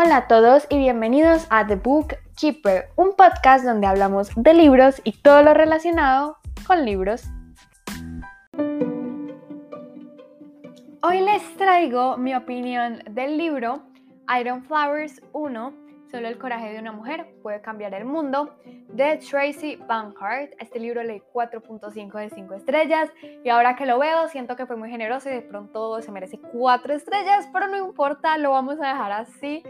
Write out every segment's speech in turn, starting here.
Hola a todos y bienvenidos a The Book Keeper, un podcast donde hablamos de libros y todo lo relacionado con libros. Hoy les traigo mi opinión del libro Iron Flowers 1 Solo el coraje de una mujer puede cambiar el mundo, de Tracy Banhart. Este libro leí 4.5 de 5 estrellas y ahora que lo veo siento que fue muy generoso y de pronto se merece 4 estrellas, pero no importa, lo vamos a dejar así.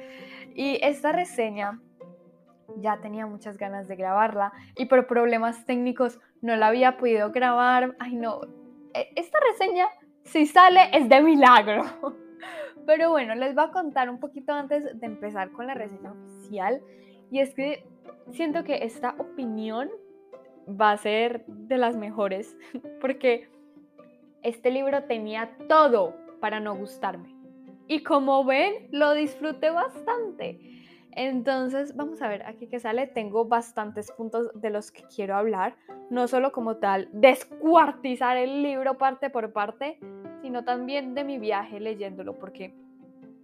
Y esta reseña ya tenía muchas ganas de grabarla y por problemas técnicos no la había podido grabar. Ay no, e, esta reseña si sale es de milagro. Pero bueno, les voy a contar un poquito antes de empezar con la reseña Y es que siento que esta opinión va a ser de las mejores. Porque este libro tenía todo para no gustarme. Y como ven, lo disfruté bastante. Entonces, vamos a ver aquí que sale. Tengo bastantes puntos de los que quiero hablar. No solo como tal, descuartizar el libro parte por parte, sino también de mi viaje leyéndolo, porque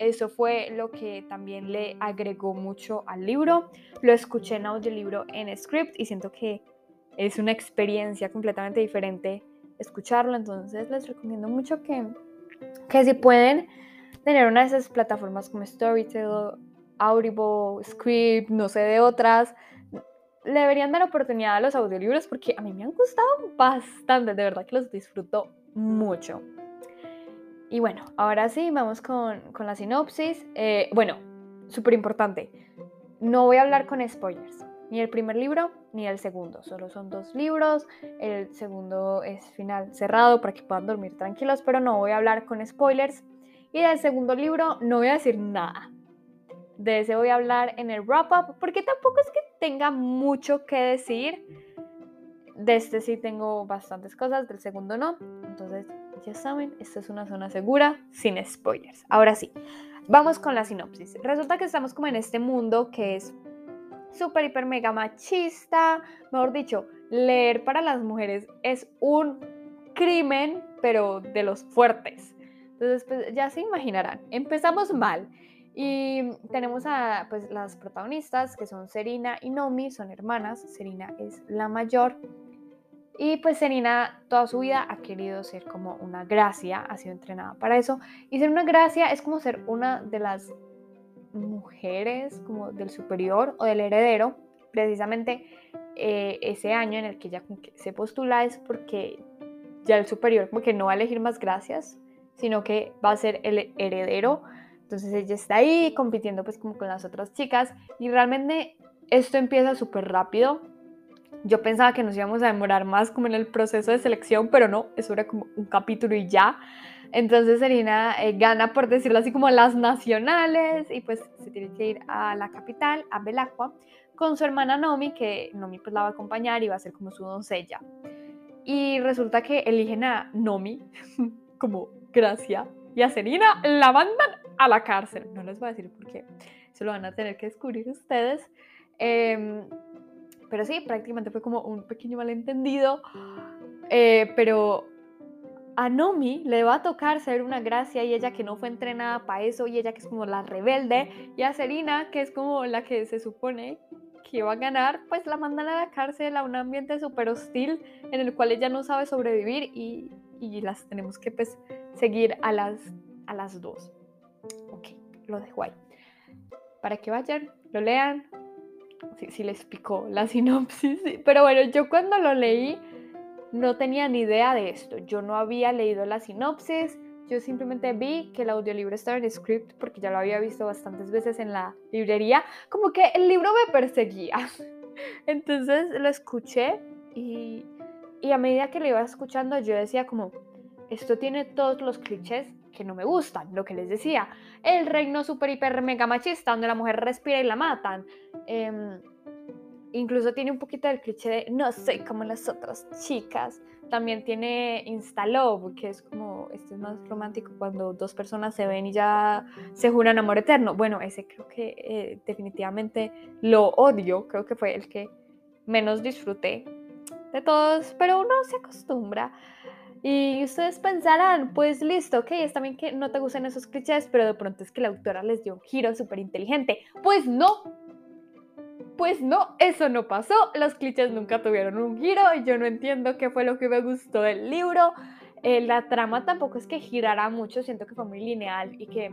eso fue lo que también le agregó mucho al libro. Lo escuché en audiolibro en script y siento que es una experiencia completamente diferente escucharlo, entonces les recomiendo mucho que, que si pueden tener una de esas plataformas como Storytel, Audible, Script, no sé de otras, le deberían dar oportunidad a los audiolibros porque a mí me han gustado bastante, de verdad que los disfruto mucho. Y bueno, ahora sí, vamos con, la sinopsis. Eh, bueno, súper importante, no voy a hablar con spoilers, ni el primer libro ni el segundo, solo son dos libros, el segundo es final cerrado para que puedan dormir tranquilos, pero no voy a hablar con spoilers. Y del segundo libro no voy a decir nada. De ese voy a hablar en el wrap-up, porque tampoco es que tenga mucho que decir. De este sí tengo bastantes cosas, del segundo no. Entonces ya saben, esta es una zona segura, sin spoilers. Ahora sí, vamos con la sinopsis. Resulta que estamos como en este mundo que es súper, hiper, mega machista. Mejor dicho, leer para las mujeres es un crimen, pero de los fuertes. Entonces, pues ya se imaginarán. Empezamos mal. Y tenemos a pues, las protagonistas, que son Serena y Nomi, son hermanas. Serena es la mayor y pues Serena toda su vida ha querido ser como una gracia, ha sido entrenada para eso. Y ser una gracia es como ser una de las mujeres como del superior o del heredero. Precisamente eh, ese año en el que ella se postula es porque ya el superior como que no va a elegir más gracias, sino que va a ser el heredero. Entonces ella está ahí compitiendo pues como con las otras chicas y realmente esto empieza súper rápido yo pensaba que nos íbamos a demorar más como en el proceso de selección, pero no, eso era como un capítulo y ya. Entonces Serena eh, gana, por decirlo así, como las nacionales y pues se tiene que ir a la capital, a Belacqua, con su hermana Nomi, que Nomi pues la va a acompañar y va a ser como su doncella. Y resulta que eligen a Nomi como gracia y a Serena la mandan a la cárcel. No les voy a decir por qué, se lo van a tener que descubrir ustedes. Eh, pero sí, prácticamente fue como un pequeño malentendido. Eh, pero a Nomi le va a tocar ser una gracia y ella que no fue entrenada para eso y ella que es como la rebelde y a Serena que es como la que se supone que iba a ganar, pues la mandan a la cárcel a un ambiente súper hostil en el cual ella no sabe sobrevivir y, y, las tenemos que pues seguir a las, a las dos. Ok, lo dejo ahí. Para que vayan, lo lean, si, les picó la sinopsis. Pero bueno, yo cuando lo leí no tenía ni idea de esto. Yo no había leído la sinopsis. Yo simplemente vi que el audiolibro estaba en script porque ya lo había visto bastantes veces en la librería. Como que el libro me perseguía. Entonces lo escuché y, y a medida que lo iba escuchando yo decía como, esto tiene todos los clichés que no me gustan, lo que les decía, el reino super hiper mega machista donde la mujer respira y la matan. Em, incluso tiene un poquito del cliché de no soy como las otras chicas. También tiene Instalove, que es como, este es más romántico cuando dos personas se ven y ya se juran amor eterno. Bueno, ese creo que eh, definitivamente lo odio, creo que fue el que menos disfruté de todos, pero uno se acostumbra. Y ustedes pensarán, pues listo, ok, está bien que no te gusten esos clichés, pero de pronto es que la autora les dio un giro súper inteligente. Pues no, pues no, eso no pasó. Los clichés nunca tuvieron un giro y yo no entiendo qué fue lo que me gustó del libro. Eh, la trama tampoco es que girara mucho, siento que fue muy lineal y que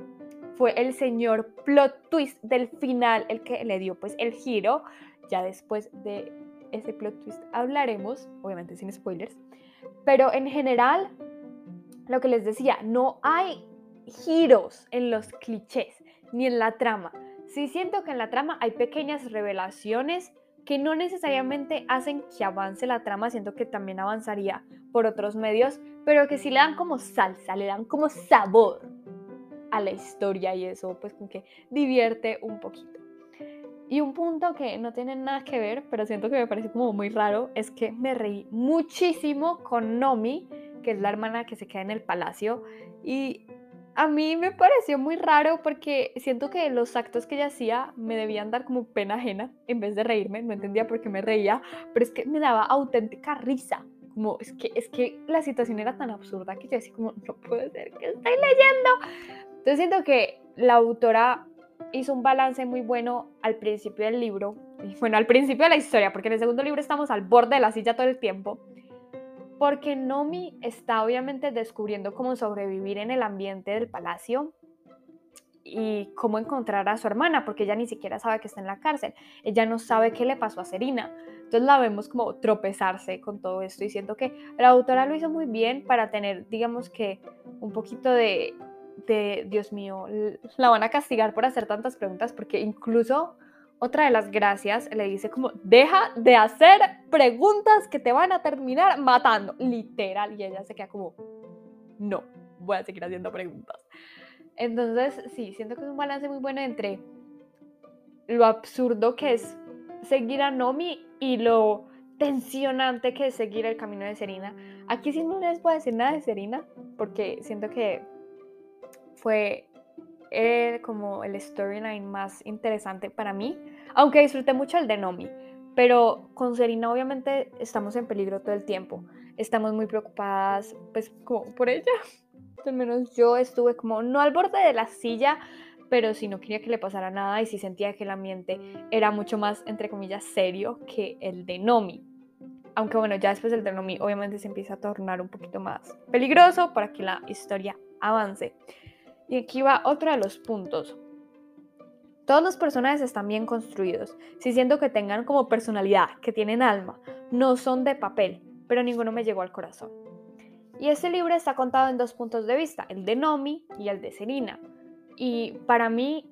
fue el señor plot twist del final el que le dio pues el giro. Ya después de ese plot twist hablaremos, obviamente sin spoilers. Pero en general, lo que les decía, no hay giros en los clichés ni en la trama. Sí siento que en la trama hay pequeñas revelaciones que no necesariamente hacen que avance la trama, siento que también avanzaría por otros medios, pero que sí le dan como salsa, le dan como sabor a la historia y eso pues como que divierte un poquito. Y un punto que no tiene nada que ver, pero siento que me parece como muy raro, es que me reí muchísimo con Nomi, que es la hermana que se queda en el palacio. Y a mí me pareció muy raro porque siento que los actos que ella hacía me debían dar como pena ajena en vez de reírme. No entendía por qué me reía, pero es que me daba auténtica risa. Como es que, es que la situación era tan absurda que yo decía como, no puede ser que estoy leyendo. Entonces siento que la autora hizo un balance muy bueno al principio del libro, bueno, al principio de la historia, porque en el segundo libro estamos al borde de la silla todo el tiempo, porque Nomi está obviamente descubriendo cómo sobrevivir en el ambiente del palacio y cómo encontrar a su hermana, porque ella ni siquiera sabe que está en la cárcel, ella no sabe qué le pasó a Serina, entonces la vemos como tropezarse con todo esto y siento que la autora lo hizo muy bien para tener, digamos que, un poquito de de, Dios mío, la van a castigar por hacer tantas preguntas, porque incluso otra de las gracias le dice como, deja de hacer preguntas que te van a terminar matando, literal, y ella se queda como, no, voy a seguir haciendo preguntas. Entonces, sí, siento que es un balance muy bueno entre lo absurdo que es seguir a Nomi y lo tensionante que es seguir el camino de Serena. Aquí sí no les a decir nada de Serena, porque siento que fue eh, como el storyline más interesante para mí, aunque disfruté mucho el de Nomi, pero con Serena obviamente estamos en peligro todo el tiempo, estamos muy preocupadas pues como por ella, al menos yo estuve como no al borde de la silla, pero si no quería que le pasara nada y si sentía que el ambiente era mucho más, entre comillas, serio que el de Nomi. Aunque bueno, ya después del de Nomi obviamente se empieza a tornar un poquito más peligroso para que la historia avance. Y aquí va otro de los puntos. Todos los personajes están bien construidos, si siento que tengan como personalidad, que tienen alma, no son de papel, pero ninguno me llegó al corazón. Y este libro está contado en dos puntos de vista, el de Nomi y el de Serena. Y para mí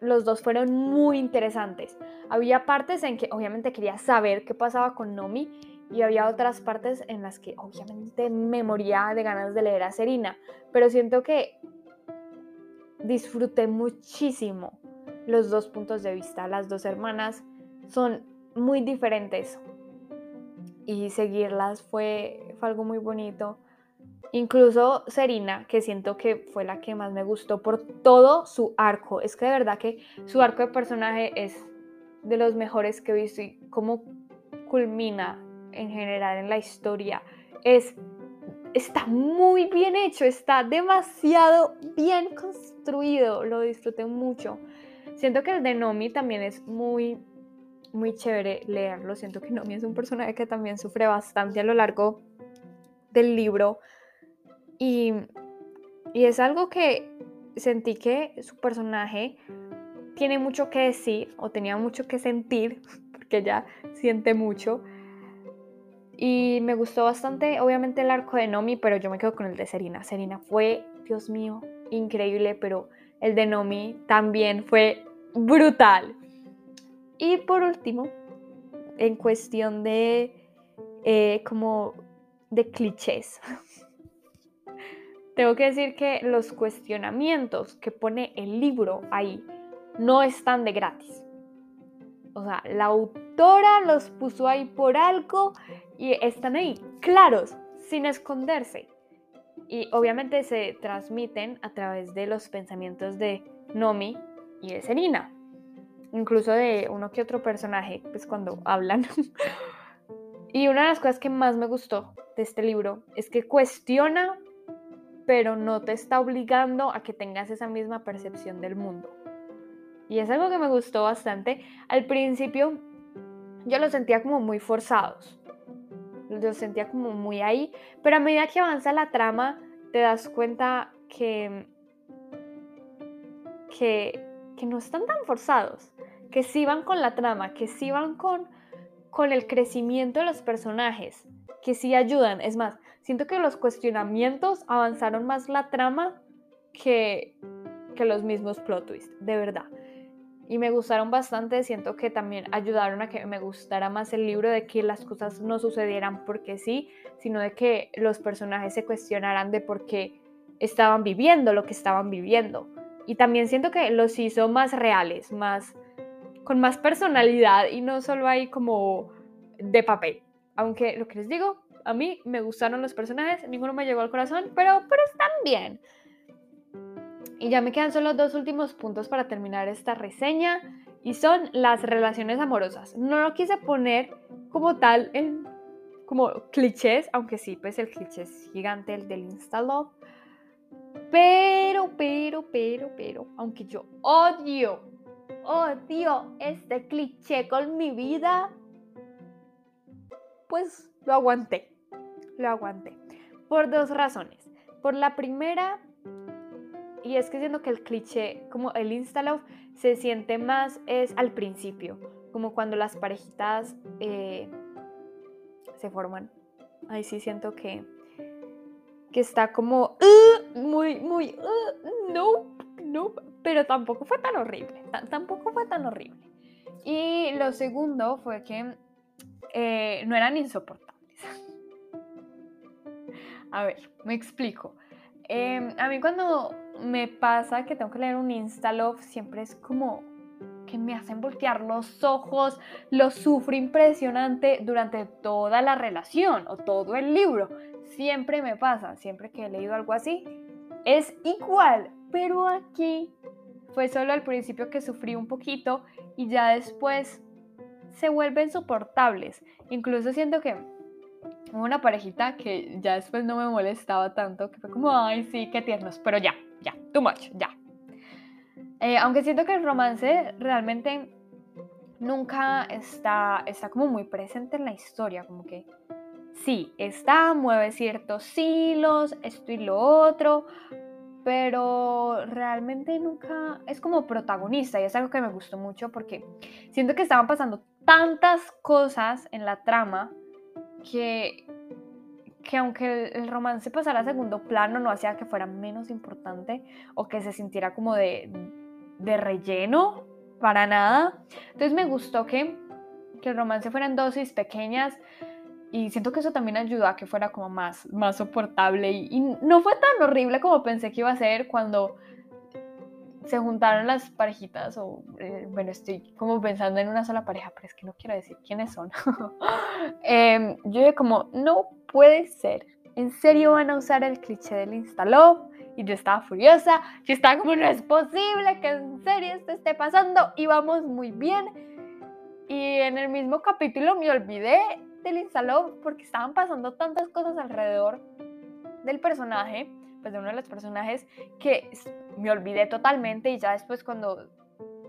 los dos fueron muy interesantes. Había partes en que obviamente quería saber qué pasaba con Nomi y había otras partes en las que obviamente me moría de ganas de leer a Serena, pero siento que disfruté muchísimo los dos puntos de vista. Las dos hermanas son muy diferentes y seguirlas fue, fue algo muy bonito. Incluso Serena, que siento que fue la que más me gustó por todo su arco. Es que de verdad que su arco de personaje es de los mejores que he visto y cómo culmina en general en la historia. Es está muy bien hecho, está demasiado bien construido, lo disfruté mucho. Siento que el de Nomi también es muy, muy chévere leerlo. Siento que Nomi es un personaje que también sufre bastante a lo largo del libro. Y, y es algo que sentí que su personaje tiene mucho que decir o tenía mucho que sentir, porque ella siente mucho. Y me gustó bastante, obviamente, el arco de Nomi, pero yo me quedo con el de Serena. Serena fue, Dios mío, increíble, pero el de Nomi también fue brutal. Y por último, en cuestión de eh, como de clichés. Tengo que decir que los cuestionamientos que pone el libro ahí no están de gratis. O sea, la autora los puso ahí por algo y están ahí, claros, sin esconderse. Y obviamente se transmiten a través de los pensamientos de Nomi y de Serena. Incluso de uno que otro personaje, pues cuando hablan. Y una de las cosas que más me gustó de este libro es que cuestiona, pero no te está obligando a que tengas esa misma percepción del mundo. Y es algo que me gustó bastante. Al principio yo los sentía como muy forzados. Los sentía como muy ahí. Pero a medida que avanza la trama, te das cuenta que, que, que no están tan forzados. Que sí van con la trama, que sí van con, con el crecimiento de los personajes. Que sí ayudan. Es más, siento que los cuestionamientos avanzaron más la trama que, que los mismos plot twists. De verdad y me gustaron bastante. Siento que también ayudaron a que me gustara más el libro, de que las cosas no sucedieran porque sí, sino de que los personajes se cuestionaran de por qué estaban viviendo lo que estaban viviendo. Y también siento que los hizo más reales, más con más personalidad y no solo ahí como de papel. Aunque lo que les digo, a mí me gustaron los personajes, ninguno me llegó al corazón, pero, pero están bien. Y ya me quedan solo dos últimos puntos para terminar esta reseña y son las relaciones amorosas. No lo quise poner como tal en como clichés, aunque sí, pues el cliché es gigante, el del Insta-Love. Pero, pero, pero, pero, aunque yo odio, odio este cliché con mi vida, pues lo aguanté, lo aguanté. Por dos razones. Por la primera, y es que siento que el cliché, como el Insta-Love, se siente más es al principio, como cuando las parejitas eh, se forman. Ahí sí siento que, que está como uh, muy, muy, uh, no, no, pero tampoco fue tan horrible, tampoco fue tan horrible. Y lo segundo fue que eh, no eran insoportables. A ver, me explico. Em, a mí cuando me pasa que tengo que leer un Insta-Love, siempre es como que me hacen voltear los ojos, lo sufro impresionante durante toda la relación o todo el libro. Siempre me pasa, siempre que he leído algo así, es igual, pero aquí fue solo al principio que sufrí un poquito y ya después se vuelven soportables. Incluso siento que una parejita que ya después no me molestaba tanto, que fue como, ay, sí, qué tiernos, pero ya, too much, ya. Eh, aunque siento que el romance realmente nunca está, está como muy presente en la historia, como que sí, está, mueve ciertos hilos, esto y lo otro, pero realmente nunca es como protagonista y es algo que me gustó mucho porque siento que estaban pasando tantas cosas en la trama que, que aunque el, romance pasara a segundo plano, no hacía que fuera menos importante o que se sintiera como de, de relleno, para nada. Entonces me gustó que, que el romance fuera en dosis pequeñas y siento que eso también ayudó a que fuera como más, más soportable y, y, no fue tan horrible como pensé que iba a ser cuando se juntaron las parejitas, o eh, bueno, estoy como pensando en una sola pareja, pero es que no quiero decir quiénes son. eh, yo como, no puede ser, ¿en serio van a usar el cliché del Instalove? Y yo estaba furiosa, yo estaba como, no es posible que en serio esto esté pasando, y vamos muy bien. Y en el mismo capítulo me olvidé del Instalove porque estaban pasando tantas cosas alrededor del personaje pues, de uno de los personajes que me olvidé totalmente y ya después cuando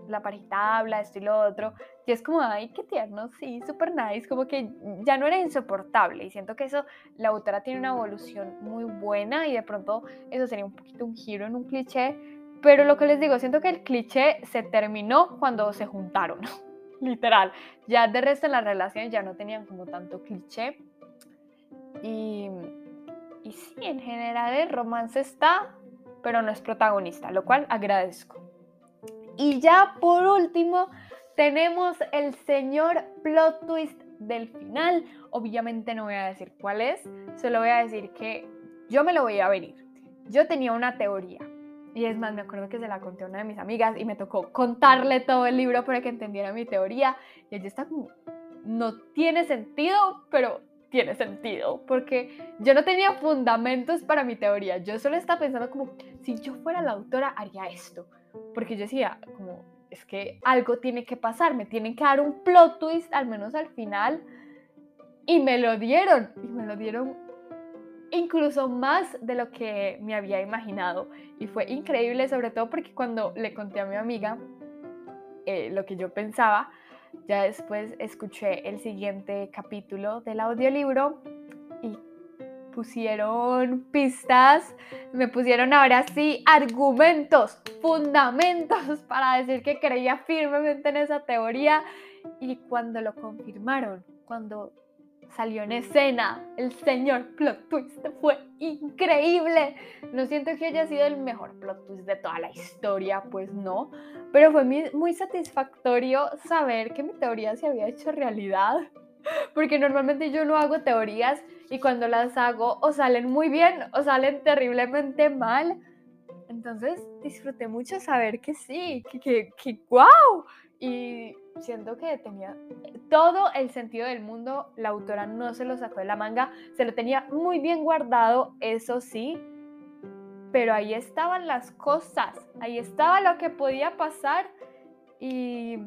la parejita habla, esto y lo otro, y es como, ay, qué tierno, sí, súper nice, como que ya no era insoportable y siento que eso, la autora tiene una evolución muy buena y de pronto eso sería un poquito un giro en un cliché, pero lo que les digo, siento que el cliché se terminó cuando se juntaron, literal, ya de resto en la relación ya no tenían como tanto cliché y y sí, en general el romance está, pero no es protagonista, lo cual agradezco. Y ya por último tenemos el señor plot twist del final. Obviamente no voy a decir cuál es, solo voy a decir que yo me lo voy a venir. Yo tenía una teoría. Y es más, me acuerdo que se la conté a una de mis amigas y me tocó contarle todo el libro para que entendiera mi teoría. Y ella está como, no tiene sentido, pero tiene sentido, porque yo no tenía fundamentos para mi teoría, yo solo estaba pensando como, si yo fuera la autora haría esto, porque yo decía, como, es que algo tiene que pasar, me tienen que dar un plot twist, al menos al final, Y me lo dieron, y me lo dieron incluso más de lo que me había imaginado. Y fue increíble, sobre todo porque cuando le conté a mi amiga eh, lo que yo pensaba, ya después escuché el siguiente capítulo del audiolibro y pusieron pistas, me pusieron ahora sí argumentos, fundamentos para decir que creía firmemente en esa teoría y cuando lo confirmaron, cuando salió en escena el señor plot twist, fue increíble. No siento que haya sido el mejor plot twist de toda la historia, pues no, pero fue muy, satisfactorio saber que mi teoría se había hecho realidad, porque normalmente yo no hago teorías y cuando las hago o salen muy bien o salen terriblemente mal. Entonces disfruté mucho saber que sí, que, que, que wow. Y siento que tenía todo el sentido del mundo, la autora no se lo sacó de la manga, se lo tenía muy bien guardado, eso sí, pero ahí estaban las cosas, ahí estaba lo que podía pasar y,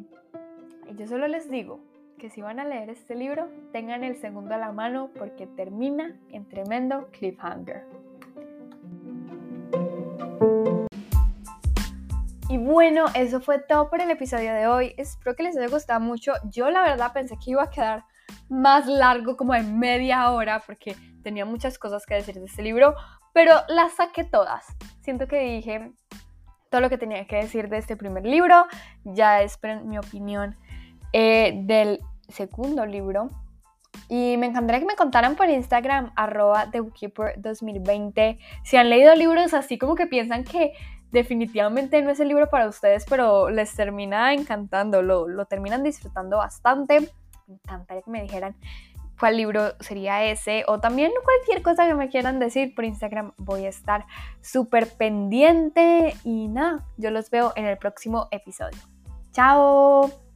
yo solo les digo que si van a leer este libro, tengan el segundo a la mano porque termina en tremendo cliffhanger. Y bueno, eso fue todo por el episodio de hoy. Espero que les haya gustado mucho. Yo la verdad pensé que iba a quedar más largo, como de media hora, porque tenía muchas cosas que decir de este libro, pero las saqué todas. Siento que dije todo lo que tenía que decir de este primer libro. Ya esperen mi opinión eh, del segundo libro. Y me encantaría que me contaran por Instagram, arroba TheBookkeeper2020, si han leído libros así como que piensan que definitivamente no es el libro para ustedes, pero les termina encantando, lo, lo terminan disfrutando bastante. Me encantaría que me dijeran cuál libro sería ese o también cualquier cosa que me quieran decir por Instagram voy a estar súper pendiente y nada, yo los veo en el próximo episodio. ¡Chao!